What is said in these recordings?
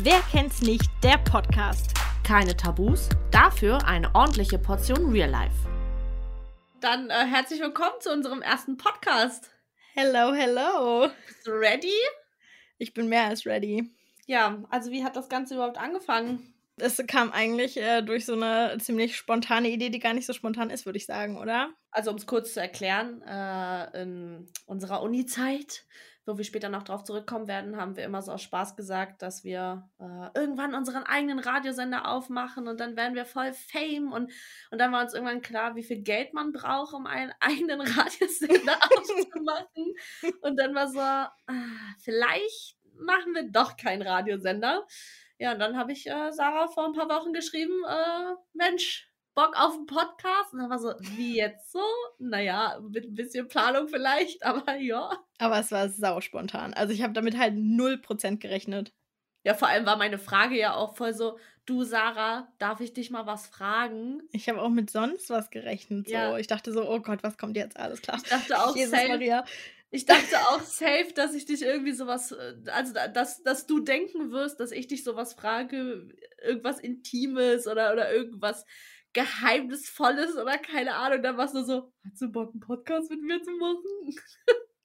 Wer kennt's nicht? Der Podcast. Keine Tabus, dafür eine ordentliche Portion Real Life. Dann äh, herzlich willkommen zu unserem ersten Podcast. Hello, hello. Bist du ready? Ich bin mehr als ready. Ja, also wie hat das Ganze überhaupt angefangen? Es kam eigentlich äh, durch so eine ziemlich spontane Idee, die gar nicht so spontan ist, würde ich sagen, oder? Also um es kurz zu erklären, äh, in unserer Uni-Zeit, wo wir später noch drauf zurückkommen werden, haben wir immer so aus Spaß gesagt, dass wir äh, irgendwann unseren eigenen Radiosender aufmachen und dann werden wir voll Fame und, und dann war uns irgendwann klar, wie viel Geld man braucht, um einen eigenen Radiosender aufzumachen. Und dann war so, ah, vielleicht machen wir doch keinen Radiosender. Ja, und dann habe ich äh, Sarah vor ein paar Wochen geschrieben, äh, Mensch, Bock auf einen Podcast? Und dann war so, wie jetzt so? Naja, mit ein bisschen Planung vielleicht, aber ja. Aber es war sau spontan. Also ich habe damit halt 0% gerechnet. Ja, vor allem war meine Frage ja auch voll so, du Sarah, darf ich dich mal was fragen? Ich habe auch mit sonst was gerechnet. So. Ja. Ich dachte so, oh Gott, was kommt jetzt? Alles klar. Ich dachte auch Jesus safe, Maria. Ich dachte auch safe, dass ich dich irgendwie sowas, äh, also da- dass, dass du denken wirst, dass ich dich sowas frage, irgendwas Intimes oder, oder irgendwas Geheimnisvolles oder keine Ahnung. Dann warst du so, hast du Bock, einen Podcast mit mir zu machen?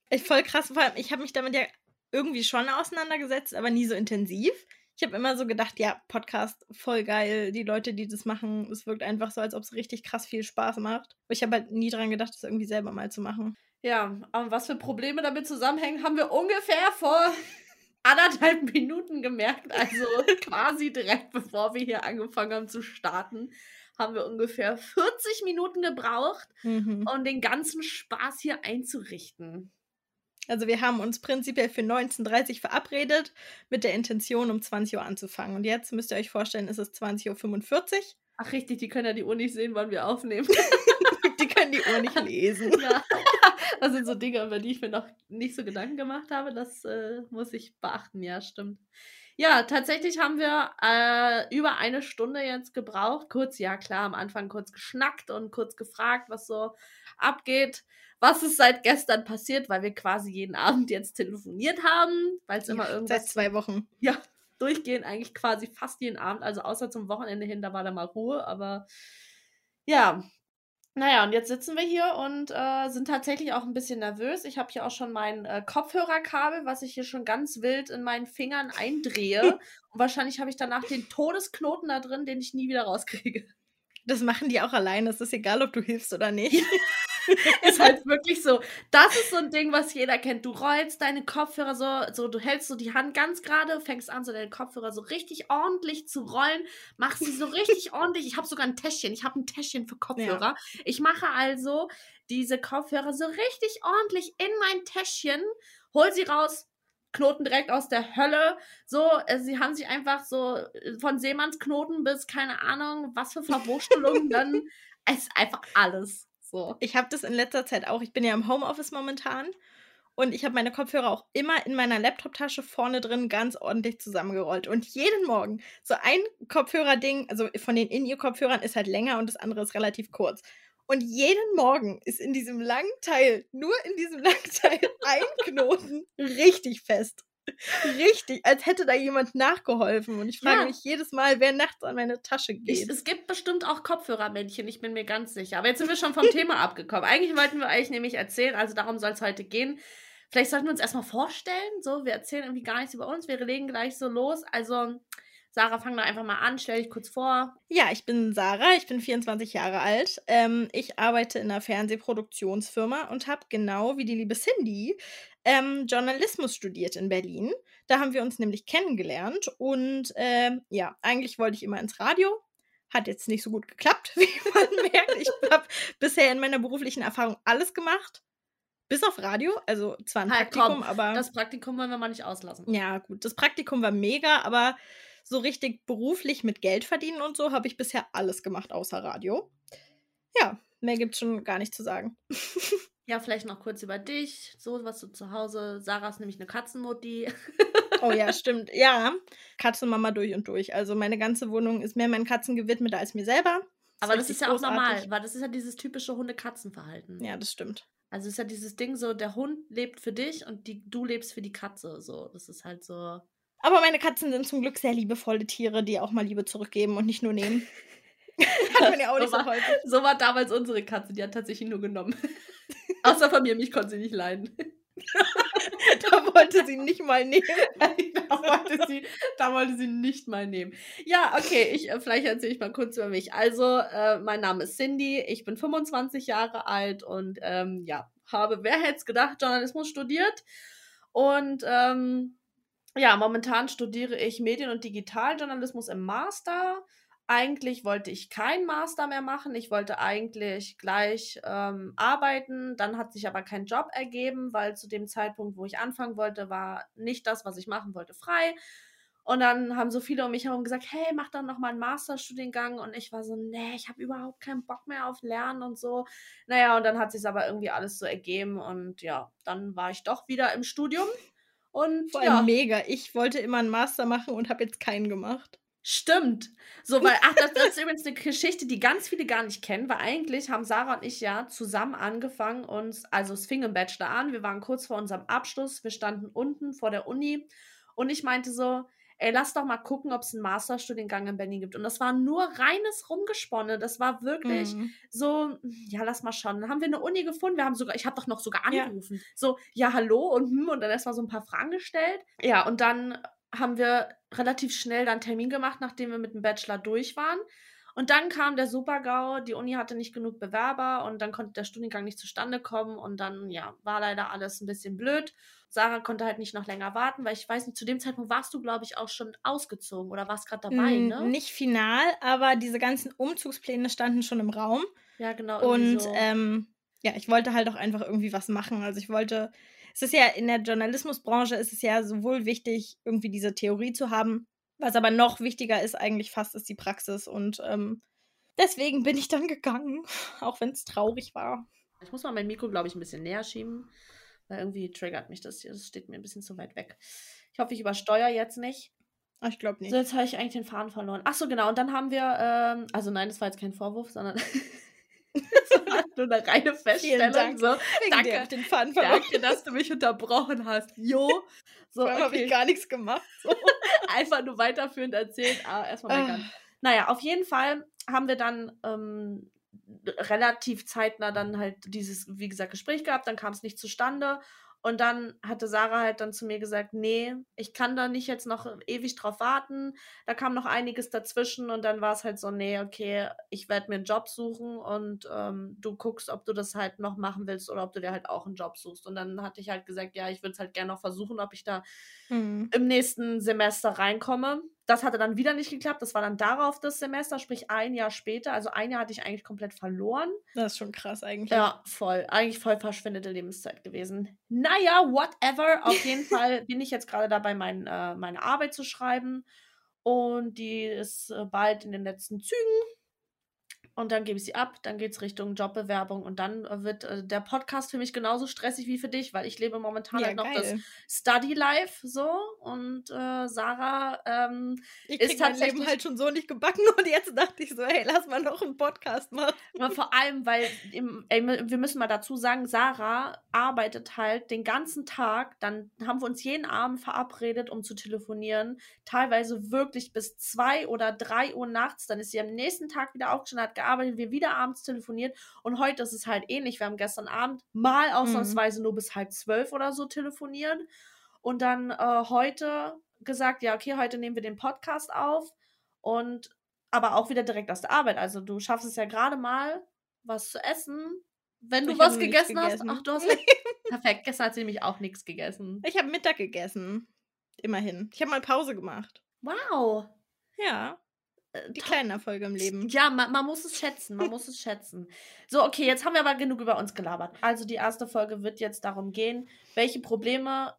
Ich voll krass, vor allem, ich habe mich damit ja irgendwie schon auseinandergesetzt, aber nie so intensiv. Ich habe immer so gedacht, ja, Podcast, voll geil. Die Leute, die das machen, es wirkt einfach so, als ob es richtig krass viel Spaß macht. Aber ich habe halt nie dran gedacht, das irgendwie selber mal zu machen. Ja, aber was für Probleme damit zusammenhängen, haben wir ungefähr vor anderthalb Minuten gemerkt. Also quasi direkt bevor wir hier angefangen haben zu starten, haben wir ungefähr 40 Minuten gebraucht, Mhm. um den ganzen Spaß hier einzurichten. Also wir haben uns prinzipiell für 19.30 Uhr verabredet, mit der Intention, um 20 Uhr anzufangen. Und jetzt müsst ihr euch vorstellen, es ist 20.45 Uhr. Ach richtig, die können ja die Uhr nicht sehen, wann wir aufnehmen. Die können die Uhr nicht lesen. ja. Das sind so Dinge, über die ich mir noch nicht so Gedanken gemacht habe. Das äh, muss ich beachten, ja, stimmt. Ja, tatsächlich haben wir äh, über eine Stunde jetzt gebraucht. Kurz, ja klar, am Anfang kurz geschnackt und kurz gefragt, was so abgeht. Was ist seit gestern passiert, weil wir quasi jeden Abend jetzt telefoniert haben, weil es immer Seit irgendwas zwei Wochen. ja, durchgehend eigentlich quasi fast jeden Abend, also außer zum Wochenende hin, da war da mal Ruhe, aber ja. Naja, und jetzt sitzen wir hier und äh, sind tatsächlich auch ein bisschen nervös. Ich habe hier auch schon mein äh, Kopfhörerkabel, was ich hier schon ganz wild in meinen Fingern eindrehe. und wahrscheinlich habe ich danach den Todesknoten da drin, den ich nie wieder rauskriege. Das machen die auch alleine. Es ist egal, ob du hilfst oder nicht. ist halt wirklich so. Das ist so ein Ding, was jeder kennt. Du rollst deine Kopfhörer so, so du hältst so die Hand ganz gerade, fängst an, so deine Kopfhörer so richtig ordentlich zu rollen, machst sie so richtig ordentlich. Ich habe sogar ein Täschchen. Ich habe ein Täschchen für Kopfhörer. Ich mache also diese Kopfhörer so richtig ordentlich in mein Täschchen, hol sie raus. Knoten direkt aus der Hölle. So, äh, sie haben sich einfach so äh, von Seemannsknoten bis keine Ahnung, was für Verwurstelungen dann. Es ist einfach alles. So. Ich habe das in letzter Zeit auch. Ich bin ja im Homeoffice momentan. Und ich habe meine Kopfhörer auch immer in meiner Laptoptasche vorne drin ganz ordentlich zusammengerollt. Und jeden Morgen so ein Kopfhörerding, also von den In-Ear-Kopfhörern ist halt länger und das andere ist relativ kurz. Und jeden Morgen ist in diesem langen Teil, nur in diesem langen Teil, ein Knoten richtig fest. Richtig, als hätte da jemand nachgeholfen. Und ich frage Ja. mich jedes Mal, wer nachts an meine Tasche Ich, geht. es gibt bestimmt auch Kopfhörermännchen, ich bin mir ganz sicher. Aber jetzt sind wir schon vom Thema abgekommen. Eigentlich wollten wir euch nämlich erzählen, also darum soll es heute gehen. Vielleicht sollten wir uns erstmal vorstellen. So, wir erzählen irgendwie gar nichts über uns. Wir legen gleich so los. Also, Sarah, fang doch einfach mal an. Stell dich kurz vor. Ja, ich bin Sarah, ich bin 24 Jahre alt. Ähm, ich arbeite in einer Fernsehproduktionsfirma und habe genau wie die liebe Cindy ähm, Journalismus studiert in Berlin. Da haben wir uns nämlich kennengelernt und ähm, ja, eigentlich wollte ich immer ins Radio. Hat jetzt nicht so gut geklappt, wie man merkt. Ich habe bisher in meiner beruflichen Erfahrung alles gemacht. Bis auf Radio, also zwar ein Halt, Praktikum, komm, aber. Das Praktikum wollen wir mal nicht auslassen. Ja, gut. Das Praktikum war mega, aber so richtig beruflich mit Geld verdienen und so habe ich bisher alles gemacht außer Radio. Ja, mehr gibt's schon gar nicht zu sagen. Ja, vielleicht noch kurz über dich. So, was du zu Hause. Sarah ist nämlich eine Katzenmutti. Oh ja, stimmt. Ja, Katzenmama durch und durch. Also meine ganze Wohnung ist mehr meinen Katzen gewidmet als mir selber. Aber das ist ja auch normal, großartig. weil das ist ja dieses typische Hunde-Katzen-Verhalten. Ja, das stimmt. Also ist ja dieses Ding so, der Hund lebt für dich und die, du lebst für die Katze. So, das ist halt so. Aber meine Katzen sind zum Glück sehr liebevolle Tiere, die auch mal Liebe zurückgeben und nicht nur nehmen. hat man ja auch nicht so, so war, häufig. so war damals unsere Katze, die hat tatsächlich nur genommen. Außer von mir, mich konnte sie nicht leiden. Da wollte sie nicht mal nehmen. da, wollte sie, da wollte sie nicht mal nehmen. Ja, okay, ich, äh, vielleicht erzähle ich mal kurz über mich. Also, äh, mein Name ist Cindy, ich bin 25 Jahre alt und ähm, ja, habe, wer hätte es gedacht, Journalismus studiert. Und ähm, ja, momentan studiere ich Medien- und Digitaljournalismus im Master. Eigentlich wollte ich keinen Master mehr machen. Ich wollte eigentlich gleich ähm, arbeiten. Dann hat sich aber kein Job ergeben, weil zu dem Zeitpunkt, wo ich anfangen wollte, war nicht das, was ich machen wollte, frei. Und dann haben so viele um mich herum gesagt, hey, mach doch noch mal einen Masterstudiengang. Und ich war so, nee, ich habe überhaupt keinen Bock mehr auf Lernen und so. Naja, und dann hat sich aber irgendwie alles so ergeben. Und ja, dann war ich doch wieder im Studium. Und Vor allem ja. mega. Ich wollte immer einen Master machen und habe jetzt keinen gemacht. Stimmt. So, weil, ach, das, das ist übrigens eine Geschichte, die ganz viele gar nicht kennen, weil eigentlich haben Sarah und ich ja zusammen angefangen, uns, also es fing im Bachelor an, wir waren kurz vor unserem Abschluss, wir standen unten vor der Uni und ich meinte so, ey, lass doch mal gucken, ob es einen Masterstudiengang in Berlin gibt. Und das war nur reines Rumgesponnen. Das war wirklich Mhm. so, ja, lass mal schauen. Dann haben wir eine Uni gefunden. Wir haben sogar, ich habe doch noch sogar Ja. angerufen. So, ja, hallo und hm, und dann erstmal so ein paar Fragen gestellt. Ja, und dann haben wir relativ schnell dann Termin gemacht, nachdem wir mit dem Bachelor durch waren. Und dann kam der Super-GAU, die Uni hatte nicht genug Bewerber und dann konnte der Studiengang nicht zustande kommen und dann, ja, war leider alles ein bisschen blöd. Sarah konnte halt nicht noch länger warten, weil ich weiß nicht, zu dem Zeitpunkt warst du, glaube ich, auch schon ausgezogen oder warst gerade dabei, Mm, ne? Nicht final, aber diese ganzen Umzugspläne standen schon im Raum. Ja, genau. Und so. ähm, ja, ich wollte halt auch einfach irgendwie was machen. Also ich wollte, es ist ja in der Journalismusbranche ist es ja sowohl wichtig, irgendwie diese Theorie zu haben, was aber noch wichtiger ist eigentlich fast, ist die Praxis. Und ähm, deswegen bin ich dann gegangen, auch wenn es traurig war. Ich muss mal mein Mikro, glaube ich, ein bisschen näher schieben, weil irgendwie triggert mich das hier. Das steht mir ein bisschen zu weit weg. Ich hoffe, ich übersteuere jetzt nicht. Ah, Ich glaube nicht. So, jetzt habe ich eigentlich den Faden verloren. Ach so, genau. Und dann haben wir, ähm, also nein, das war jetzt kein Vorwurf, sondern nur eine reine Feststellung. Dank. So, danke. dir den Faden verloren. danke, dass du mich unterbrochen hast. Jo. So, allem habe okay. ich gar nichts gemacht. So. einfach nur weiterführend erzählt. Ah, erstmal meckern. Naja, auf jeden Fall haben wir dann ähm, relativ zeitnah dann halt dieses, wie gesagt, Gespräch gehabt, dann kam es nicht zustande. Und dann hatte Sarah halt dann zu mir gesagt, nee, ich kann da nicht jetzt noch ewig drauf warten. Da kam noch einiges dazwischen und dann war es halt so, nee, okay, ich werde mir einen Job suchen und ähm, du guckst, ob du das halt noch machen willst oder ob du dir halt auch einen Job suchst. Und dann hatte ich halt gesagt, ja, ich würde es halt gerne noch versuchen, ob ich da Hm. im nächsten Semester reinkomme. Das hatte dann wieder nicht geklappt. Das war dann darauf das Semester, sprich ein Jahr später. Also ein Jahr hatte ich eigentlich komplett verloren. Das ist schon krass eigentlich. Ja, voll. Eigentlich voll verschwendete Lebenszeit gewesen. Naja, whatever. Auf jeden Fall bin ich jetzt gerade dabei, mein, äh, meine Arbeit zu schreiben. Und die ist äh, bald in den letzten Zügen. Und dann gebe ich sie ab, dann geht es Richtung Jobbewerbung und dann äh, wird äh, der Podcast für mich genauso stressig wie für dich, weil ich lebe momentan Ja, halt noch das geil. Study Life so und äh, Sarah ähm, Ich ist krieg mein Leben tatsächlich- halt schon so nicht gebacken und jetzt dachte ich so, hey, lass mal noch einen Podcast machen. aber vor allem, weil im, ey, wir müssen mal dazu sagen, Sarah arbeitet halt den ganzen Tag, dann haben wir uns jeden Abend verabredet, um zu telefonieren, teilweise wirklich bis zwei oder drei Uhr nachts, dann ist sie am nächsten Tag wieder aufgestanden, hat gearbeitet, wir wieder abends telefoniert und heute ist es halt ähnlich, wir haben gestern Abend mal ausnahmsweise nur bis halb zwölf oder so telefoniert und dann äh, heute gesagt, ja, okay, heute nehmen wir den Podcast auf und aber auch wieder direkt aus der Arbeit. Also du schaffst es ja gerade mal, was zu essen. Wenn du Ich was nichts gegessen hast. gegessen. Ach, du hast perfekt. Gestern hat sie nämlich auch nichts gegessen. Ich habe Mittag gegessen. Immerhin. Ich habe mal Pause gemacht. Wow. Ja, die kleinen Erfolge im Leben. Ja, man, man muss es schätzen. Man muss es schätzen. So, okay, jetzt haben wir aber genug über uns gelabert. Also die erste Folge wird jetzt darum gehen, welche Probleme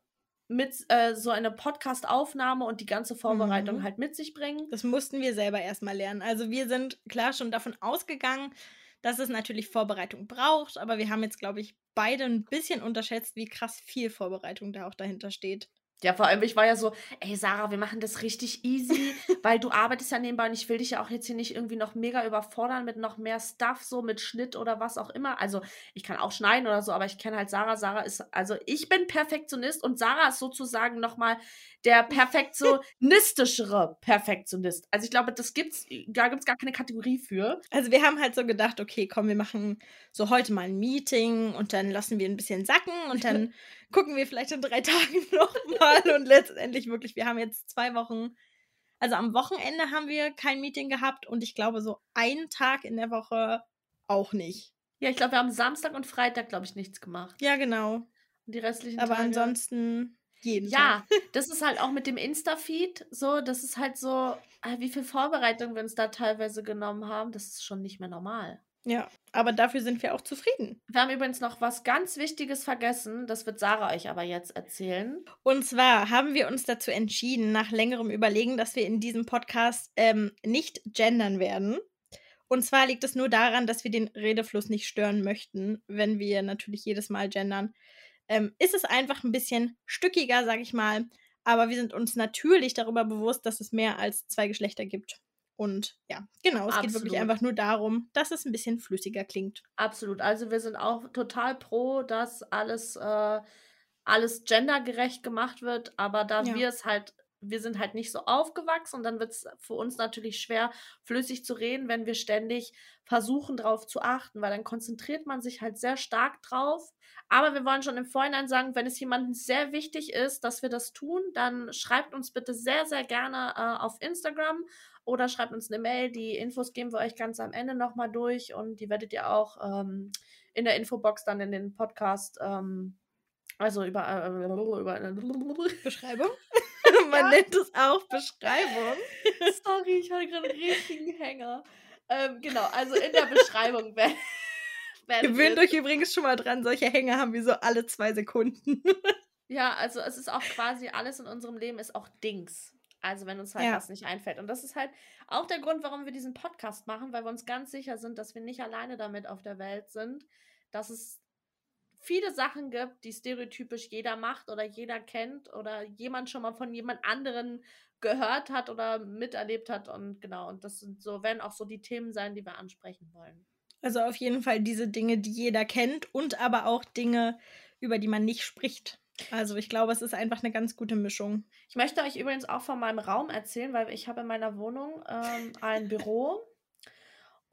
mit äh, so einer Podcast-Aufnahme und die ganze Vorbereitung Mhm. halt mit sich bringen. Das mussten wir selber erstmal lernen. Also wir sind klar schon davon ausgegangen, dass es natürlich Vorbereitung braucht, aber wir haben jetzt, glaube ich, beide ein bisschen unterschätzt, wie krass viel Vorbereitung da auch dahinter steht. Ja, vor allem, ich war ja so, ey Sarah, wir machen das richtig easy, weil du arbeitest ja nebenbei und ich will dich ja auch jetzt hier nicht irgendwie noch mega überfordern mit noch mehr Stuff, so mit Schnitt oder was auch immer. Also ich kann auch schneiden oder so, aber ich kenne halt Sarah. Sarah ist, also ich bin Perfektionist und Sarah ist sozusagen nochmal der perfektionistischere Perfektionist. Also ich glaube, das gibt's, da gibt es gar keine Kategorie für. Also wir haben halt so gedacht, okay, komm, wir machen so heute mal ein Meeting und dann lassen wir ein bisschen sacken und dann gucken wir vielleicht in drei Tagen nochmal und letztendlich wirklich, wir haben jetzt zwei Wochen, also am Wochenende haben wir kein Meeting gehabt und ich glaube so einen Tag in der Woche auch nicht. Ja, ich glaube, wir haben Samstag und Freitag, glaube ich, nichts gemacht. Ja, genau. Und die restlichen Aber Tage. ansonsten jeden Ja, Tag. das ist halt auch mit dem Insta-Feed so, das ist halt so, äh, wie viel Vorbereitung wir uns da teilweise genommen haben, das ist schon nicht mehr normal. Ja, aber dafür sind wir auch zufrieden. Wir haben übrigens noch was ganz Wichtiges vergessen, das wird Sarah euch aber jetzt erzählen. Und zwar haben wir uns dazu entschieden, nach längerem Überlegen, dass wir in diesem Podcast ähm, nicht gendern werden. Und zwar liegt es nur daran, dass wir den Redefluss nicht stören möchten, wenn wir natürlich jedes Mal gendern. Ähm, ist es einfach ein bisschen stückiger, sag ich mal. Aber wir sind uns natürlich darüber bewusst, dass es mehr als zwei Geschlechter gibt. Und ja, genau, es geht wirklich Absolut. einfach nur darum, dass es ein bisschen flüssiger klingt. Absolut. Also wir sind auch total pro, dass alles, äh, alles gendergerecht gemacht wird, aber da Ja. wir es halt, wir sind halt nicht so aufgewachsen und dann wird es für uns natürlich schwer, flüssig zu reden, wenn wir ständig versuchen, drauf zu achten, weil dann konzentriert man sich halt sehr stark drauf. Aber wir wollen schon im Vorhinein sagen, wenn es jemandem sehr wichtig ist, dass wir das tun, dann schreibt uns bitte sehr, sehr gerne äh, auf Instagram oder schreibt uns eine Mail. Die Infos geben wir euch ganz am Ende nochmal durch und die werdet ihr auch ähm, in der Infobox dann in den Podcast, ähm, also über, äh, über Beschreibung? Man Ja. nennt es auch Beschreibung. Sorry, ich hatte gerade einen richtigen Hänger. Ähm, genau, also in der Beschreibung werden. Gewöhnt euch übrigens schon mal dran, solche Hänge haben wir so alle zwei Sekunden. Ja, also es ist auch quasi alles in unserem Leben ist auch Dings. Also wenn uns halt Ja. was nicht einfällt. Und das ist halt auch der Grund, warum wir diesen Podcast machen, weil wir uns ganz sicher sind, dass wir nicht alleine damit auf der Welt sind, dass es viele Sachen gibt, die stereotypisch jeder macht oder jeder kennt oder jemand schon mal von jemand anderen gehört hat oder miterlebt hat. Und genau, und das sind so, werden auch so die Themen sein, die wir ansprechen wollen. Also auf jeden Fall diese Dinge, die jeder kennt und aber auch Dinge, über die man nicht spricht. Also ich glaube, es ist einfach eine ganz gute Mischung. Ich möchte euch übrigens auch von meinem Raum erzählen, weil ich habe in meiner Wohnung ähm, ein Büro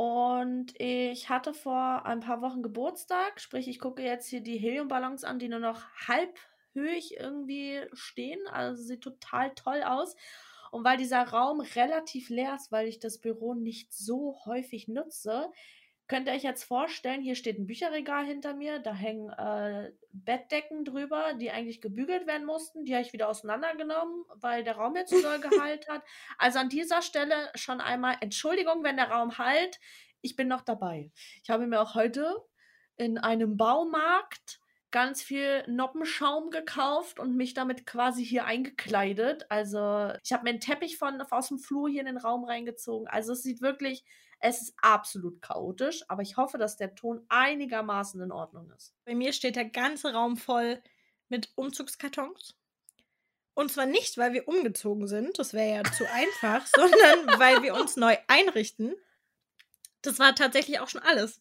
und ich hatte vor ein paar Wochen Geburtstag, sprich ich gucke jetzt hier die Heliumballons an, die nur noch halbhöhig irgendwie stehen, also sieht total toll aus. Und weil dieser Raum relativ leer ist, weil ich das Büro nicht so häufig nutze, könnt ihr euch jetzt vorstellen, hier steht ein Bücherregal hinter mir, da hängen äh, Bettdecken drüber, die eigentlich gebügelt werden mussten. Die habe ich wieder auseinandergenommen, weil der Raum jetzt so doll geheilt hat. Also an dieser Stelle schon einmal Entschuldigung, wenn der Raum halt. Ich bin noch dabei. Ich habe mir auch heute in einem Baumarkt ganz viel Noppenschaum gekauft und mich damit quasi hier eingekleidet. Also ich habe mir einen Teppich von aus dem Flur hier in den Raum reingezogen. Also es sieht wirklich, es ist absolut chaotisch, aber ich hoffe, dass der Ton einigermaßen in Ordnung ist. Bei mir steht der ganze Raum voll mit Umzugskartons. Und zwar nicht, weil wir umgezogen sind, das wäre ja zu einfach, sondern weil wir uns neu einrichten. Das war tatsächlich auch schon alles.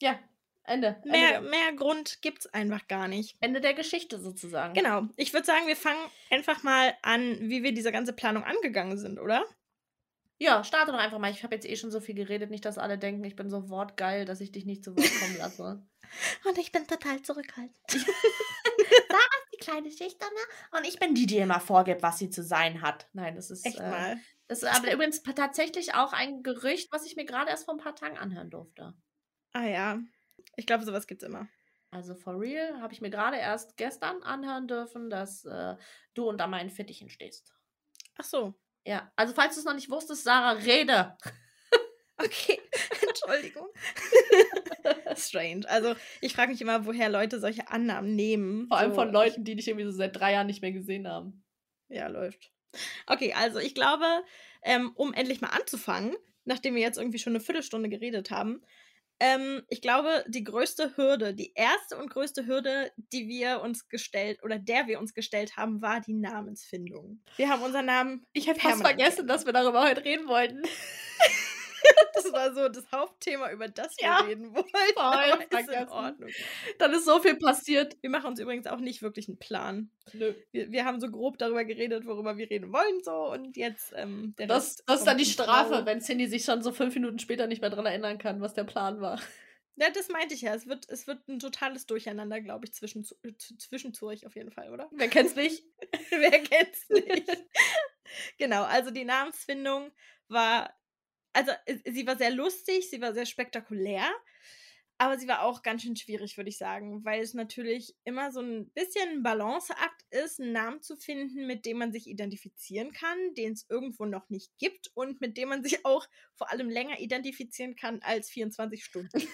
Ja, Ende. Mehr, Ende, mehr Grund gibt's einfach gar nicht. Ende der Geschichte sozusagen. Genau. Ich würde sagen, wir fangen einfach mal an, wie wir diese ganze Planung angegangen sind, oder? Ja, starte doch einfach mal. Ich habe jetzt eh schon so viel geredet, nicht, dass alle denken, ich bin so wortgeil, dass ich dich nicht zu Wort kommen lasse. Und ich bin total zurückhaltend. die kleine Schüchterne und ich bin die, die immer vorgibt, was sie zu sein hat. Nein, das ist, Echt äh, mal. das ist aber übrigens tatsächlich auch ein Gerücht, was ich mir gerade erst vor ein paar Tagen anhören durfte. Ah ja. Ich glaube, sowas gibt's immer. Also for real habe ich mir gerade erst gestern anhören dürfen, dass äh, du unter meinen Fittichen stehst. Ach so. Ja, also falls du es noch nicht wusstest, Sarah, rede. Okay. Entschuldigung. Strange. Also, ich frage mich immer, woher Leute solche Annahmen nehmen. Vor allem so, von Leuten, die dich irgendwie so seit drei Jahren nicht mehr gesehen haben. Ja, läuft. Okay, also ich glaube, ähm, um endlich mal anzufangen, nachdem wir jetzt irgendwie schon eine Viertelstunde geredet haben, Ähm, ich glaube, die größte Hürde, die erste und größte Hürde, die wir uns gestellt oder der wir uns gestellt haben, war die Namensfindung. Wir haben unseren Namen. Ich hätte fast vergessen, dass wir darüber heute reden wollten. Das war so das Hauptthema, über das wir Ja, reden wollten. voll ist in. Ordnung. Dann ist so viel passiert. Wir machen uns übrigens auch nicht wirklich einen Plan. Nö. Wir, wir haben so grob darüber geredet, worüber wir reden wollen, so und jetzt ähm, Das, das ist dann die Strafe, wenn Cindy sich schon so fünf Minuten später nicht mehr dran erinnern kann, was der Plan war. Ja, das meinte ich ja. Es wird, es wird ein totales Durcheinander, glaube ich, zwischen, zwischen Zurich auf jeden Fall, oder? Wer kennt's nicht? Wer kennt's nicht? genau, also die Namensfindung war, also sie war sehr lustig, sie war sehr spektakulär, aber sie war auch ganz schön schwierig, würde ich sagen, weil es natürlich immer so ein bisschen ein Balanceakt ist, einen Namen zu finden, mit dem man sich identifizieren kann, den es irgendwo noch nicht gibt und mit dem man sich auch vor allem länger identifizieren kann als 24 Stunden.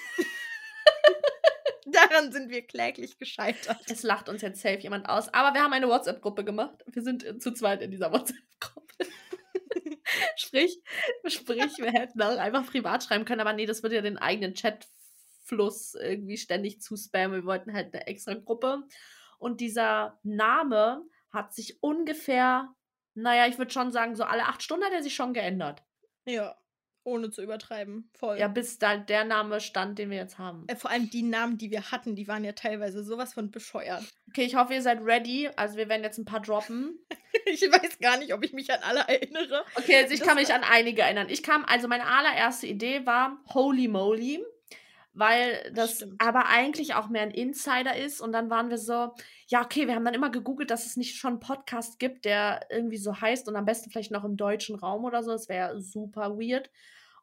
Daran sind wir kläglich gescheitert. Es lacht uns jetzt safe jemand aus. Aber wir haben eine WhatsApp-Gruppe gemacht. Wir sind äh, zu zweit in dieser WhatsApp-Gruppe. Sprich, sprich, wir hätten auch einfach privat schreiben können, aber nee, das würde ja den eigenen Chatfluss irgendwie ständig zuspammen. Wir wollten halt eine extra Gruppe. Und dieser Name hat sich ungefähr, naja, ich würde schon sagen, so alle acht Stunden hat er sich schon geändert. Ja, ohne zu übertreiben. Voll. Ja, bis da der Name stand, den wir jetzt haben. Äh, Vor allem die Namen, die wir hatten, die waren ja teilweise sowas von bescheuert. Okay, ich hoffe, ihr seid ready. Also wir werden jetzt ein paar droppen. Ich weiß gar nicht, ob ich mich an alle erinnere. Okay, also ich Das kann mich an einige erinnern. Ich kam, also meine allererste Idee war Holy Moly, weil das Stimmt. aber eigentlich auch mehr ein Insider ist. Und dann waren wir so, ja, okay, wir haben dann immer gegoogelt, dass es nicht schon einen Podcast gibt, der irgendwie so heißt und am besten vielleicht noch im deutschen Raum oder so. Das wäre super weird.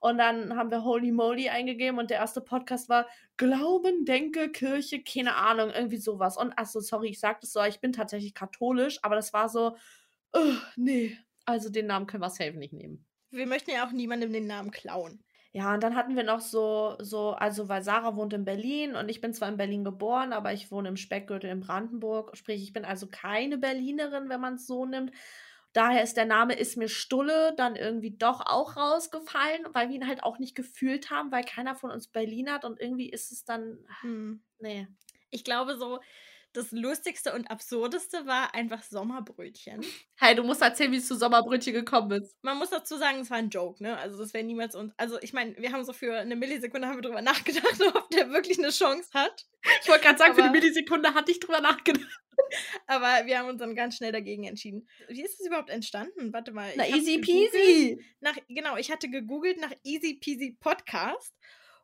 Und dann haben wir Holy Moly eingegeben und der erste Podcast war Glauben, Denke, Kirche, keine Ahnung, irgendwie sowas. Und achso, sorry, ich sag das so, ich bin tatsächlich katholisch, aber das war so, oh, nee, also den Namen können wir safe nicht nehmen. Wir möchten ja auch niemandem den Namen klauen. Ja, und dann hatten wir noch so, so, also weil Sarah wohnt in Berlin und ich bin zwar in Berlin geboren, aber ich wohne im Speckgürtel in Brandenburg. Sprich, ich bin also keine Berlinerin, wenn man es so nimmt. Daher ist der Name Ist mir Stulle dann irgendwie doch auch rausgefallen, weil wir ihn halt auch nicht gefühlt haben, weil keiner von uns Berlin hat und irgendwie ist es dann, Hm. nee. Ich glaube so, das Lustigste und Absurdeste war einfach Sommerbrötchen. Hey, du musst erzählen, wie es zu Sommerbrötchen gekommen ist. Man muss dazu sagen, es war ein Joke, ne? Also das wäre niemals uns. Also ich meine, wir haben so für eine Millisekunde haben wir drüber nachgedacht, ob der wirklich eine Chance hat. Ich wollte gerade sagen, für eine Aber- Millisekunde hatte ich drüber nachgedacht. Aber wir haben uns dann ganz schnell dagegen entschieden. Wie ist es überhaupt entstanden? Warte mal. Na, easy peasy. nach, genau, ich hatte gegoogelt nach Easy Peasy Podcast.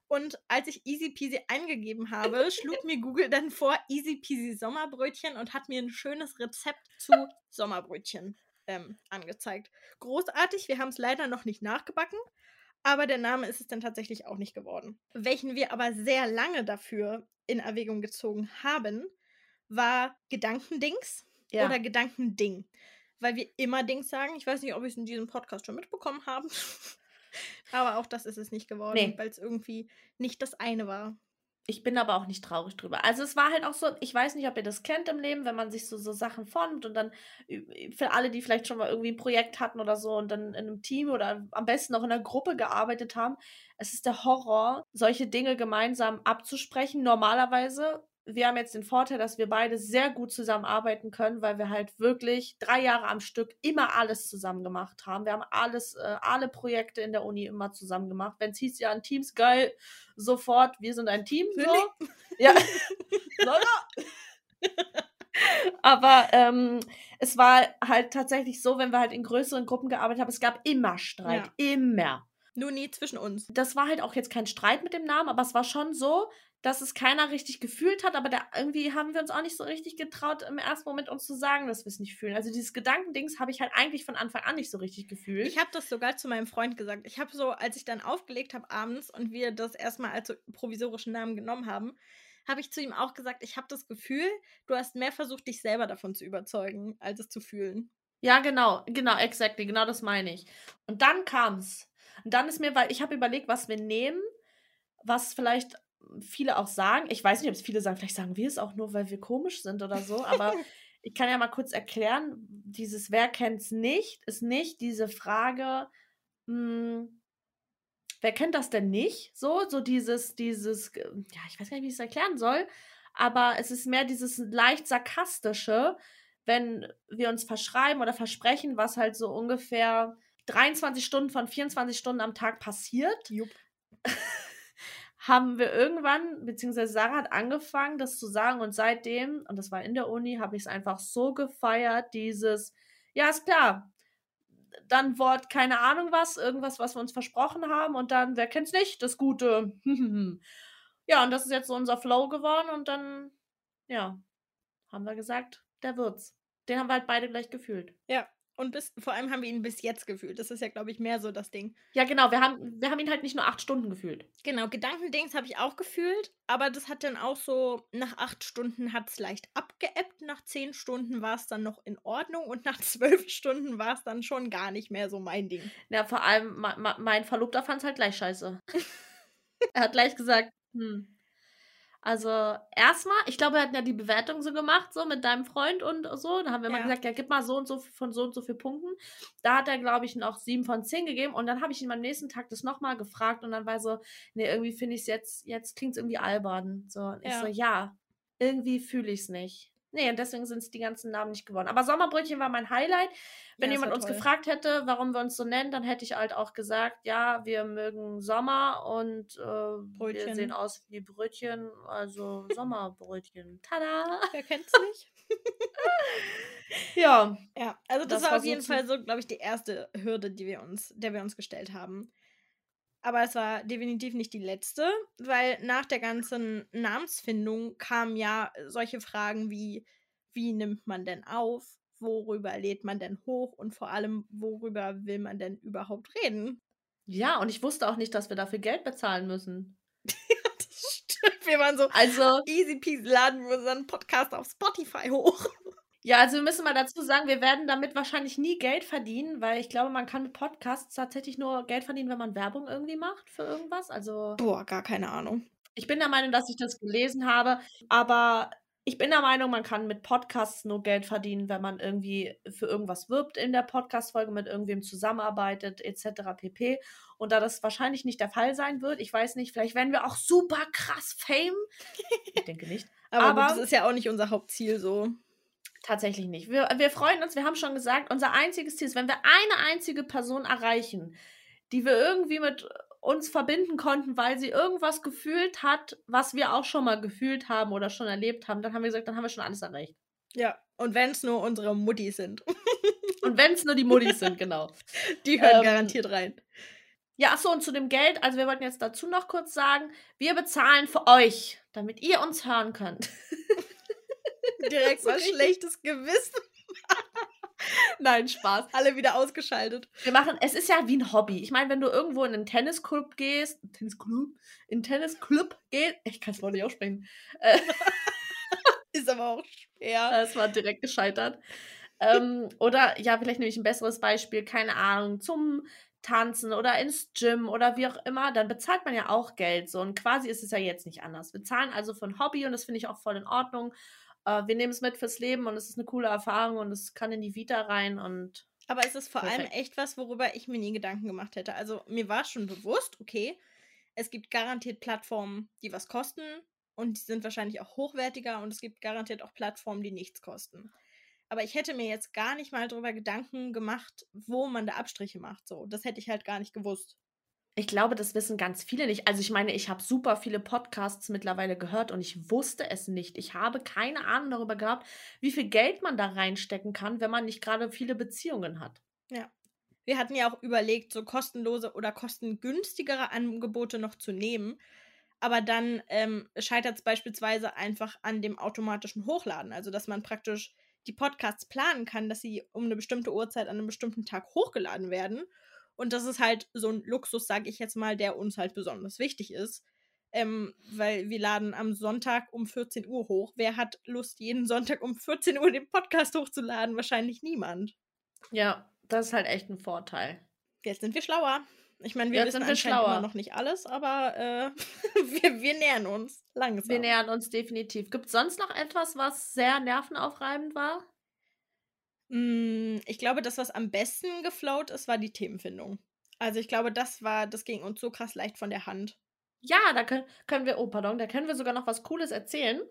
Und als ich Easy Peasy eingegeben habe, schlug mir Google dann vor Easy Peasy Sommerbrötchen und hat mir ein schönes Rezept zu Sommerbrötchen ähm, angezeigt. Großartig, wir haben es leider noch nicht nachgebacken, aber der Name ist es dann tatsächlich auch nicht geworden. Welchen wir aber sehr lange dafür in Erwägung gezogen haben, war Gedankendings Ja. oder Gedankending. Weil wir immer Dings sagen. Ich weiß nicht, ob ich es in diesem Podcast schon mitbekommen habe. Aber auch das ist es nicht geworden, Nee. weil es irgendwie nicht das eine war. Ich bin aber auch nicht traurig drüber. Also es war halt auch so, ich weiß nicht, ob ihr das kennt im Leben, wenn man sich so, so Sachen vornimmt und dann für alle, die vielleicht schon mal irgendwie ein Projekt hatten oder so und dann in einem Team oder am besten auch in einer Gruppe gearbeitet haben, es ist der Horror, solche Dinge gemeinsam abzusprechen. Normalerweise, wir haben jetzt den Vorteil, dass wir beide sehr gut zusammenarbeiten können, weil wir halt wirklich drei Jahre am Stück immer alles zusammen gemacht haben. Wir haben alles, äh, alle Projekte in der Uni immer zusammen gemacht. Wenn es hieß, ja, ein Teams geil, sofort, wir sind ein Team. So. Ja. Aber ähm, es war halt tatsächlich so, wenn wir halt in größeren Gruppen gearbeitet haben, es gab immer Streit. Immer. Nur nie zwischen uns. Das war halt auch jetzt kein Streit mit dem Namen, aber es war schon so, dass es keiner richtig gefühlt hat, aber da irgendwie haben wir uns auch nicht so richtig getraut, im ersten Moment uns zu sagen, dass wir es nicht fühlen. Also dieses Gedankendings habe ich halt eigentlich von Anfang an nicht so richtig gefühlt. Ich habe das sogar zu meinem Freund gesagt. Ich habe so, als ich dann aufgelegt habe abends und wir das erstmal als so provisorischen Namen genommen haben, habe ich zu ihm auch gesagt, ich habe das Gefühl, du hast mehr versucht, dich selber davon zu überzeugen, als es zu fühlen. Ja, genau, genau, exactly, genau das meine ich. Und dann kam's. Und dann ist mir, weil ich habe überlegt, was wir nehmen, was vielleicht viele auch sagen. Ich weiß nicht, ob es viele sagen, vielleicht sagen wir es auch nur, weil wir komisch sind oder so, aber ich kann ja mal kurz erklären, dieses Wer kennt's nicht, ist nicht diese Frage, hm, wer kennt das denn nicht? So, so dieses, dieses, ja, ich weiß gar nicht, wie ich es erklären soll, aber es ist mehr dieses leicht sarkastische, wenn wir uns verschreiben oder versprechen, was halt so ungefähr 23 Stunden von 24 Stunden am Tag passiert. Jupp. haben wir irgendwann, beziehungsweise Sarah hat angefangen, das zu sagen und seitdem, und das war in der Uni, habe ich es einfach so gefeiert, dieses, ja, ist klar, dann Wort, keine Ahnung was, irgendwas, was wir uns versprochen haben und dann, wer kennt's nicht, das Gute. ja, und das ist jetzt so unser Flow geworden und dann, ja, haben wir gesagt, der wird's. Den haben wir halt beide gleich gefühlt. Ja, und bis, vor allem haben wir ihn bis jetzt gefühlt. Das ist ja, glaube ich, mehr so das Ding. Ja, genau. Wir haben, wir haben ihn halt nicht nur acht Stunden gefühlt. Genau, Gedankendings habe ich auch gefühlt. Aber das hat dann auch so, nach acht Stunden hat es leicht abgeebbt. Nach zehn Stunden war es dann noch in Ordnung. Und nach zwölf Stunden war es dann schon gar nicht mehr so mein Ding. Ja, vor allem, mein Verlobter fand es halt gleich scheiße. er hat gleich gesagt, hm, also erstmal, ich glaube, wir hatten ja die Bewertung so gemacht, so mit deinem Freund und so. Da haben wir ja. mal gesagt, ja, gib mal so und so von so und so viel Punkten. Da hat er, glaube ich, noch sieben von zehn gegeben. Und dann habe ich ihn am nächsten Tag das nochmal gefragt und dann war so, nee, irgendwie finde ich es jetzt, jetzt klingt es irgendwie albern. So, und ja. ich so, ja, irgendwie fühle ich es nicht. Nee, und deswegen sind es die ganzen Namen nicht geworden. Aber Sommerbrötchen war mein Highlight. Wenn ja, jemand uns gefragt hätte, warum wir uns so nennen, dann hätte ich halt auch gesagt, ja, wir mögen Sommer und äh, wir sehen aus wie Brötchen, also Sommerbrötchen. Tada! Wer kennt's nicht? ja. Ja, also das, das war auf jeden so Fall so, glaube ich, die erste Hürde, die wir uns, der wir uns gestellt haben. Aber es war definitiv nicht die letzte, weil nach der ganzen Namensfindung kamen ja solche Fragen wie, wie nimmt man denn auf? Worüber lädt man denn hoch? Und vor allem, worüber will man denn überhaupt reden? Ja, und ich wusste auch nicht, dass wir dafür Geld bezahlen müssen. ja, das stimmt. Wir waren so, also easy peasy, laden wir unseren Podcast auf Spotify hoch. Ja, also wir müssen mal dazu sagen, wir werden damit wahrscheinlich nie Geld verdienen, weil ich glaube, man kann mit Podcasts tatsächlich nur Geld verdienen, wenn man Werbung irgendwie macht für irgendwas. Also. Boah, gar keine Ahnung. Ich bin der Meinung, dass ich das gelesen habe, aber ich bin der Meinung, man kann mit Podcasts nur Geld verdienen, wenn man irgendwie für irgendwas wirbt in der Podcast-Folge, mit irgendwem zusammenarbeitet, etc. pp. Und da das wahrscheinlich nicht der Fall sein wird, ich weiß nicht, vielleicht werden wir auch super krass Fame. Ich denke nicht. aber, aber das ist ja auch nicht unser Hauptziel so. Tatsächlich nicht. Wir, wir freuen uns, wir haben schon gesagt, unser einziges Ziel ist, wenn wir eine einzige Person erreichen, die wir irgendwie mit uns verbinden konnten, weil sie irgendwas gefühlt hat, was wir auch schon mal gefühlt haben oder schon erlebt haben, dann haben wir gesagt, dann haben wir schon alles erreicht. Ja, und wenn es nur unsere Muttis sind. und wenn es nur die Muttis sind, genau. Die hören ähm, garantiert rein. Ja, achso, und zu dem Geld, also wir wollten jetzt dazu noch kurz sagen, wir bezahlen für euch, damit ihr uns hören könnt. Direkt mal schlechtes Gewissen. Nein, Spaß. Alle wieder ausgeschaltet. Wir machen, es ist ja wie ein Hobby. Ich meine, wenn du irgendwo in einen Tennisclub gehst, Tennisclub, in einen Tennisclub gehst, ich kann es wohl nicht aussprechen. Äh, ist aber auch schwer. Es war direkt gescheitert. ähm, oder ja, vielleicht nehme ich ein besseres Beispiel, keine Ahnung, zum Tanzen oder ins Gym oder wie auch immer, dann bezahlt man ja auch Geld. So und quasi ist es ja jetzt nicht anders. Wir zahlen also für ein Hobby und das finde ich auch voll in Ordnung äh, wir nehmen es mit fürs Leben und es ist eine coole Erfahrung und es kann in die Vita rein und. Aber es ist vor perfekt. allem echt was, worüber ich mir nie Gedanken gemacht hätte. Also mir war schon bewusst, okay, es gibt garantiert Plattformen, die was kosten und die sind wahrscheinlich auch hochwertiger und es gibt garantiert auch Plattformen, die nichts kosten. Aber ich hätte mir jetzt gar nicht mal darüber Gedanken gemacht, wo man da Abstriche macht. So, das hätte ich halt gar nicht gewusst. Ich glaube, das wissen ganz viele nicht. Also ich meine, ich habe super viele Podcasts mittlerweile gehört und ich wusste es nicht. Ich habe keine Ahnung darüber gehabt, wie viel Geld man da reinstecken kann, wenn man nicht gerade viele Beziehungen hat. Ja. Wir hatten ja auch überlegt, so kostenlose oder kostengünstigere Angebote noch zu nehmen. Aber dann ähm, scheitert es beispielsweise einfach an dem automatischen Hochladen. Also, dass man praktisch die Podcasts planen kann, dass sie um eine bestimmte Uhrzeit an einem bestimmten Tag hochgeladen werden. Und das ist halt so ein Luxus, sage ich jetzt mal, der uns halt besonders wichtig ist. Ähm, weil wir laden am Sonntag um 14 Uhr hoch. Wer hat Lust, jeden Sonntag um 14 Uhr den Podcast hochzuladen? Wahrscheinlich niemand. Ja, das ist halt echt ein Vorteil. Jetzt sind wir schlauer. Ich meine, wir Jetzt wissen wir schlauer. immer noch nicht alles, aber äh, wir, wir nähern uns langsam. Wir nähern uns definitiv. Gibt es sonst noch etwas, was sehr nervenaufreibend war? Hm, ich glaube, das, was am besten geflowt ist, war die Themenfindung. Also ich glaube, das war, das ging uns so krass leicht von der Hand. Ja, da können, können wir, oh pardon, da können wir sogar noch was Cooles erzählen.